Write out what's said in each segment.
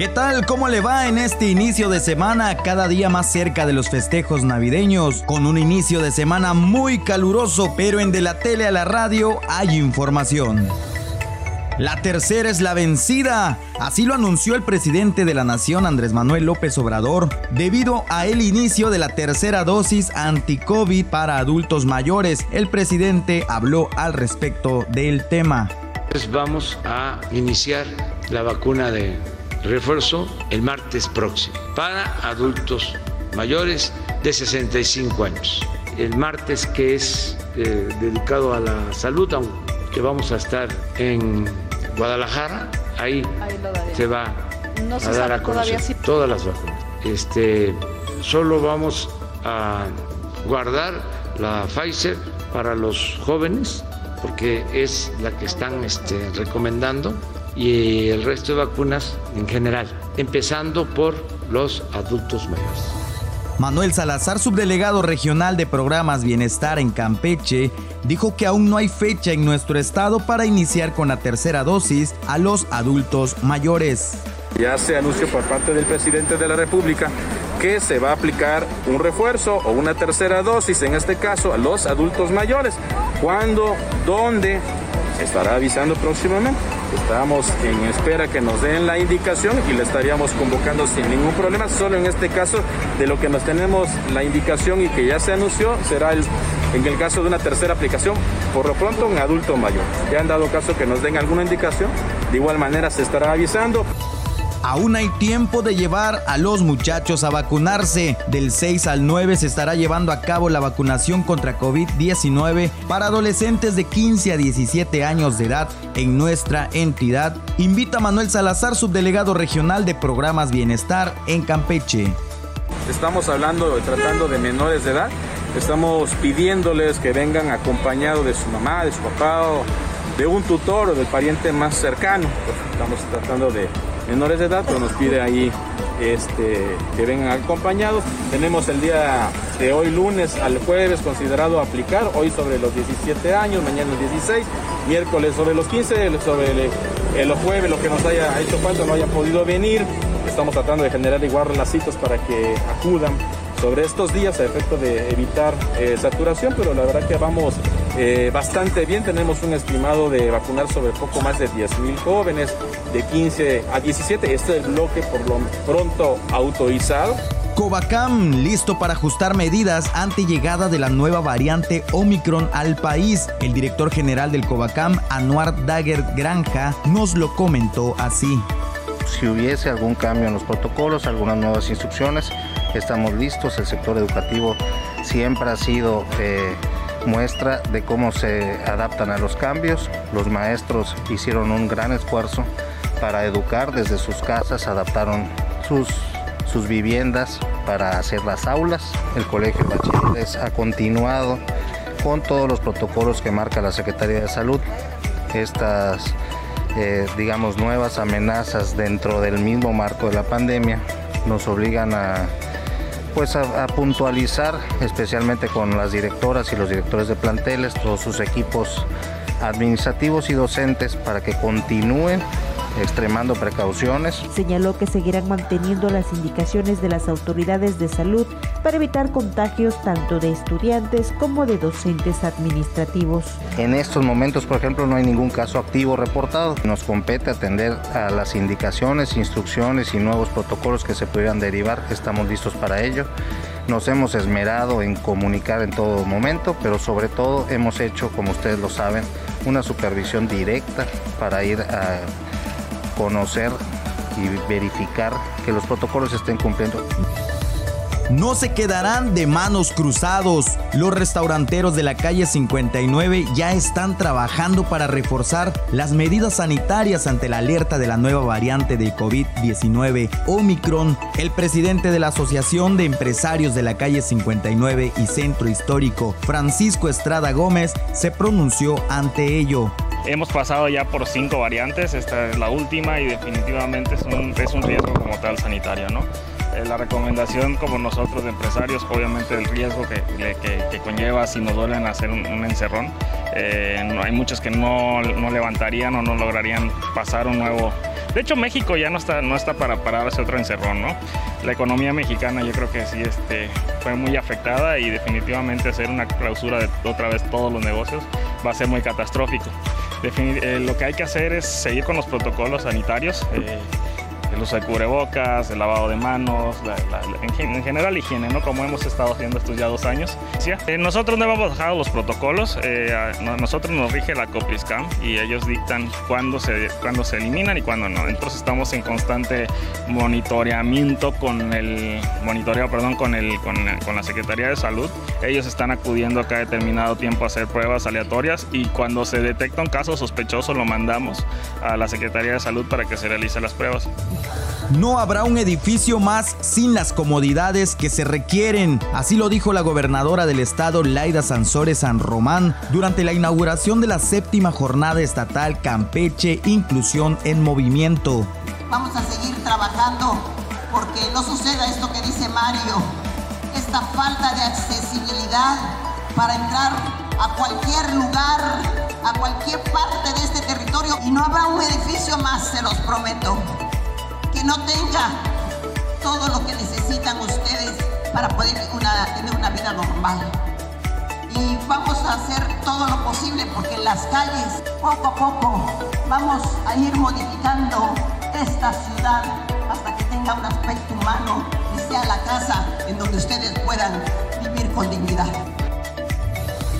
¿Qué tal? ¿Cómo le va en este inicio de semana? Cada día más cerca de los festejos navideños, con un inicio de semana muy caluroso, pero en de la tele a la radio hay información. La tercera es la vencida. Así lo anunció el presidente de la Nación, Andrés Manuel López Obrador, debido a el inicio de la tercera dosis anti-COVID para adultos mayores. El presidente habló al respecto del tema. Pues vamos a iniciar la vacuna de refuerzo el martes próximo para adultos mayores de 65 años. El martes que es eh, dedicado a la salud, aunque vamos a estar en Guadalajara, ahí, se va a dar a conocer todas las vacunas. Este, solo vamos a guardar la Pfizer para los jóvenes porque es la que están este, recomendando y el resto de vacunas en general, empezando por los adultos mayores. Manuel Salazar, subdelegado regional de programas Bienestar en Campeche, dijo que aún no hay fecha en nuestro estado para iniciar con la tercera dosis a los adultos mayores. Ya se anunció por parte del presidente de la República que se va a aplicar un refuerzo o una tercera dosis, en este caso a los adultos mayores. ¿Cuándo? ¿Dónde? Se estará avisando próximamente. Estamos en espera que nos den la indicación y le estaríamos convocando sin ningún problema. Solo en este caso, de lo que nos tenemos la indicación y que ya se anunció, será el, en el caso de una tercera aplicación, por lo pronto un adulto mayor. Ya han dado caso que nos den alguna indicación, de igual manera se estará avisando. Aún hay tiempo de llevar a los muchachos a vacunarse. Del 6 al 9 se estará llevando a cabo la vacunación contra COVID-19 para adolescentes de 15 a 17 años de edad en nuestra entidad. Invita a Manuel Salazar, subdelegado regional de programas Bienestar en Campeche. Estamos hablando, tratando de menores de edad. Estamos pidiéndoles que vengan acompañados de su mamá, de su papá de un tutor o del pariente más cercano. Estamos tratando de menores de edad, pero nos pide ahí este, que vengan acompañados. Tenemos el día de hoy lunes al jueves considerado aplicar, hoy sobre los 17 años, mañana el 16, miércoles sobre los 15, sobre el, los jueves lo que nos haya hecho falta, no hayan podido venir. Estamos tratando de generar igual relacitos para que acudan sobre estos días a efecto de evitar eh, saturación, pero la verdad que vamos eh, bastante bien. Tenemos un estimado de vacunar sobre poco más de 10.000 jóvenes de 15 a 17. Este es el bloque por lo pronto autorizado. Covacam listo para ajustar medidas ante llegada de la nueva variante Omicron al país. El director general del Covacam, Anuar Dagger Granja, nos lo comentó así. Si hubiese algún cambio en los protocolos, algunas nuevas instrucciones, estamos listos. El sector educativo siempre ha sido eh, muestra de cómo se adaptan a los cambios. Los maestros hicieron un gran esfuerzo para educar desde sus casas, adaptaron sus, sus viviendas para hacer las aulas. El Colegio de Bachilleres ha continuado con todos los protocolos que marca la Secretaría de Salud. Estas, eh, digamos, nuevas amenazas dentro del mismo marco de la pandemia nos obligan a pues a, puntualizar, especialmente con las directoras y los directores de planteles, todos sus equipos administrativos y docentes para que continúen extremando precauciones. Señaló que seguirán manteniendo las indicaciones de las autoridades de salud para evitar contagios tanto de estudiantes como de docentes administrativos. En estos momentos, por ejemplo, no hay ningún caso activo reportado. Nos compete atender a las indicaciones, instrucciones y nuevos protocolos que se pudieran derivar. Estamos listos para ello. Nos hemos esmerado en comunicar en todo momento, pero sobre todo hemos hecho, como ustedes lo saben, una supervisión directa para ir a conocer y verificar que los protocolos estén cumpliendo. No se quedarán de manos cruzados. Los restauranteros de la calle 59 ya están trabajando para reforzar las medidas sanitarias ante la alerta de la nueva variante de COVID-19 Omicron. El presidente de la Asociación de Empresarios de la calle 59 y Centro Histórico, Francisco Estrada Gómez, se pronunció ante ello. Hemos pasado ya por cinco variantes, esta es la última y definitivamente es un, es un riesgo como tal sanitario, ¿no? Eh, la recomendación como nosotros de empresarios, obviamente el riesgo que, que, conlleva si nos duelen hacer un, encerrón. Eh, hay muchos que no, no, levantarían o no lograrían pasar un nuevo, De hecho, México ya no está, no está para pararse otro encerrón, ¿no? La economía mexicana yo creo que sí este, fue muy afectada y definitivamente hacer una clausura de otra vez todos los negocios va a ser muy catastrófico. Eh, lo que hay que hacer es seguir con los protocolos sanitarios. Eh, el uso de cubrebocas, el lavado de manos, en, general higiene, ¿no? Como hemos estado haciendo estos ya dos años. Eh, nosotros no hemos bajado los protocolos, eh, nosotros nos rige la COPRISCAM y ellos dictan cuándo se, cuándo se eliminan y cuándo no. Entonces estamos en constante monitoreamiento con el monitoreo, perdón, con, el, con, con la Secretaría de Salud. Ellos están acudiendo cada determinado tiempo a hacer pruebas aleatorias y cuando se detecta un caso sospechoso lo mandamos a la Secretaría de Salud para que se realicen las pruebas. No habrá un edificio más sin las comodidades que se requieren. Así lo dijo la gobernadora del estado, Laida Sansores San Román, durante la inauguración de la séptima jornada estatal Campeche Inclusión en Movimiento. Vamos a seguir trabajando porque no suceda esto que dice Mario, esta falta de accesibilidad para entrar a cualquier lugar, a cualquier parte de este territorio y no habrá un edificio más, se los prometo que no tenga todo lo que necesitan ustedes para poder tener una vida normal. Y vamos a hacer todo lo posible porque en las calles, poco a poco, vamos a ir modificando esta ciudad hasta que tenga un aspecto humano y sea la casa en donde ustedes puedan vivir con dignidad.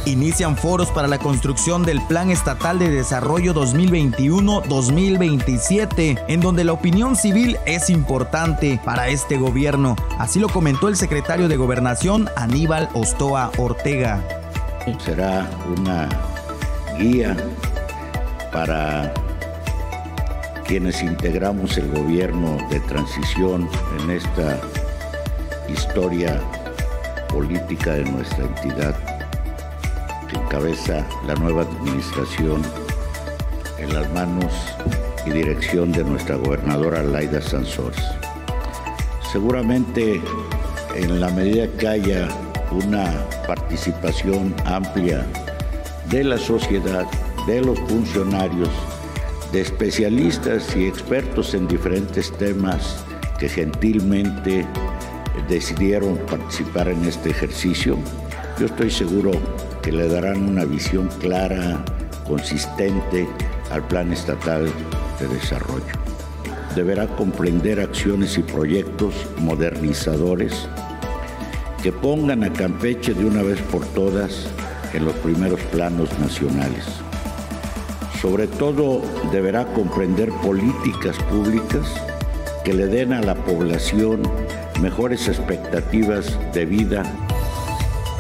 Inician foros para la construcción del Plan Estatal de Desarrollo 2021-2027, en donde la opinión civil es importante para este gobierno. Así lo comentó el secretario de Gobernación, Aníbal Ostoa Ortega. Será una guía para quienes integramos el gobierno de transición en esta historia política de nuestra entidad encabeza la nueva administración en las manos y dirección de nuestra gobernadora Laida Sansores. Seguramente en la medida que haya una participación amplia de la sociedad, de los funcionarios, de especialistas y expertos en diferentes temas que gentilmente decidieron participar en este ejercicio, yo estoy seguro que le darán una visión clara, consistente al Plan Estatal de Desarrollo. Deberá comprender acciones y proyectos modernizadores que pongan a Campeche de una vez por todas en los primeros planos nacionales. Sobre todo deberá comprender políticas públicas que le den a la población mejores expectativas de vida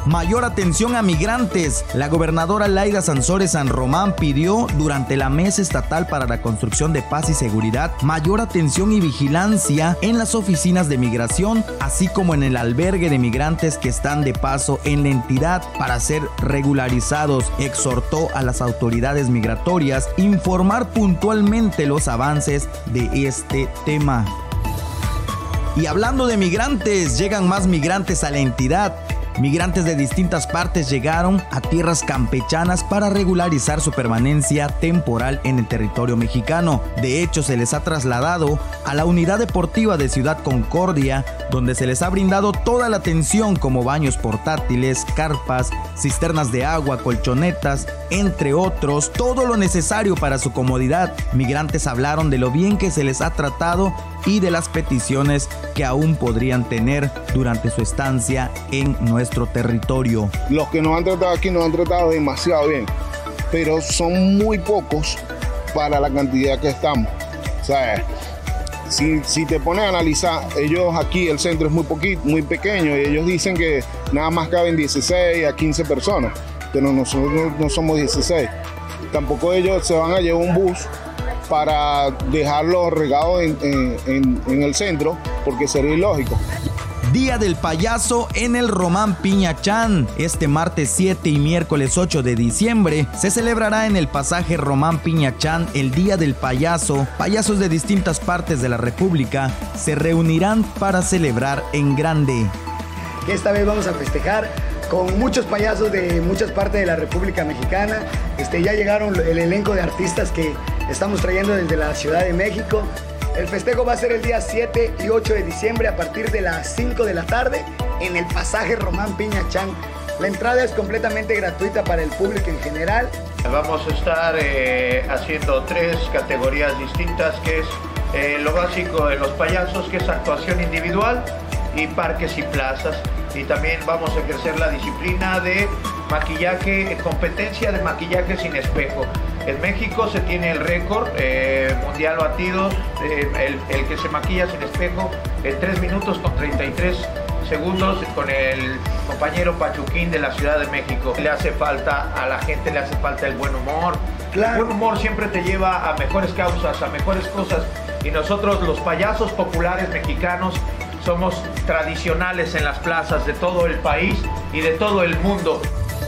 Mayor atención a migrantes. La gobernadora Laida Sansores San Román pidió durante la mesa estatal para la construcción de paz y seguridad mayor atención y vigilancia en las oficinas de migración, así como en el albergue de migrantes que están de paso en la entidad para ser regularizados. Exhortó a las autoridades migratorias informar puntualmente los avances de este tema. Y hablando de migrantes, llegan más migrantes a la entidad. Migrantes de distintas partes llegaron a tierras campechanas para regularizar su permanencia temporal en el territorio mexicano. De hecho, se les ha trasladado a la unidad deportiva de Ciudad Concordia, donde se les ha brindado toda la atención como baños portátiles, carpas, cisternas de agua, colchonetas, entre otros, todo lo necesario para su comodidad. Migrantes hablaron de lo bien que se les ha tratado y de las peticiones que aún podrían tener durante su estancia en nuestro territorio. Los que nos han tratado aquí nos han tratado demasiado bien, pero son muy pocos para la cantidad que estamos. O sea, si, te pones a analizar, ellos aquí, el centro es muy poquito, muy pequeño, y ellos dicen que nada más caben 16 a 15 personas, pero nosotros no somos 16. Tampoco ellos se van a llevar un bus para dejarlo regado en, el centro, porque sería ilógico. Día del Payaso en el Román Piñachán. Este martes 7 y miércoles 8 de diciembre se celebrará en el pasaje Román Piñachán el Día del Payaso. Payasos de distintas partes de la República se reunirán para celebrar en grande. Esta vez vamos a festejar con muchos payasos de muchas partes de la República Mexicana. Este, ya llegaron el elenco de artistas que estamos trayendo desde la Ciudad de México. El festejo va a ser el día 7 y 8 de diciembre a partir de las 5 de la tarde en el pasaje Román Piñachán. La entrada es completamente gratuita para el público en general. Vamos a estar eh, haciendo tres categorías distintas, que es eh, lo básico de los payasos, que es actuación individual, y parques y plazas. Y también vamos a ejercer la disciplina de maquillaje, competencia de maquillaje sin espejo. En México se tiene el récord eh, mundial batido, el, el, que se maquilla sin espejo en 3 minutos con 33 segundos con el compañero Pachuquín de la Ciudad de México. Le hace falta, a la gente le hace falta el buen humor. El buen humor siempre te lleva a mejores causas, a mejores cosas. Y nosotros los payasos populares mexicanos somos tradicionales en las plazas de todo el país y de todo el mundo.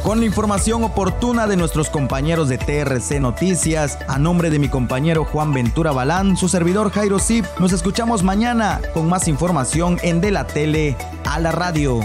Con la información oportuna de nuestros compañeros de TRC Noticias, a nombre de mi compañero Juan Ventura Balán, su servidor Jairo Zip, nos escuchamos mañana con más información en De la Tele a la Radio.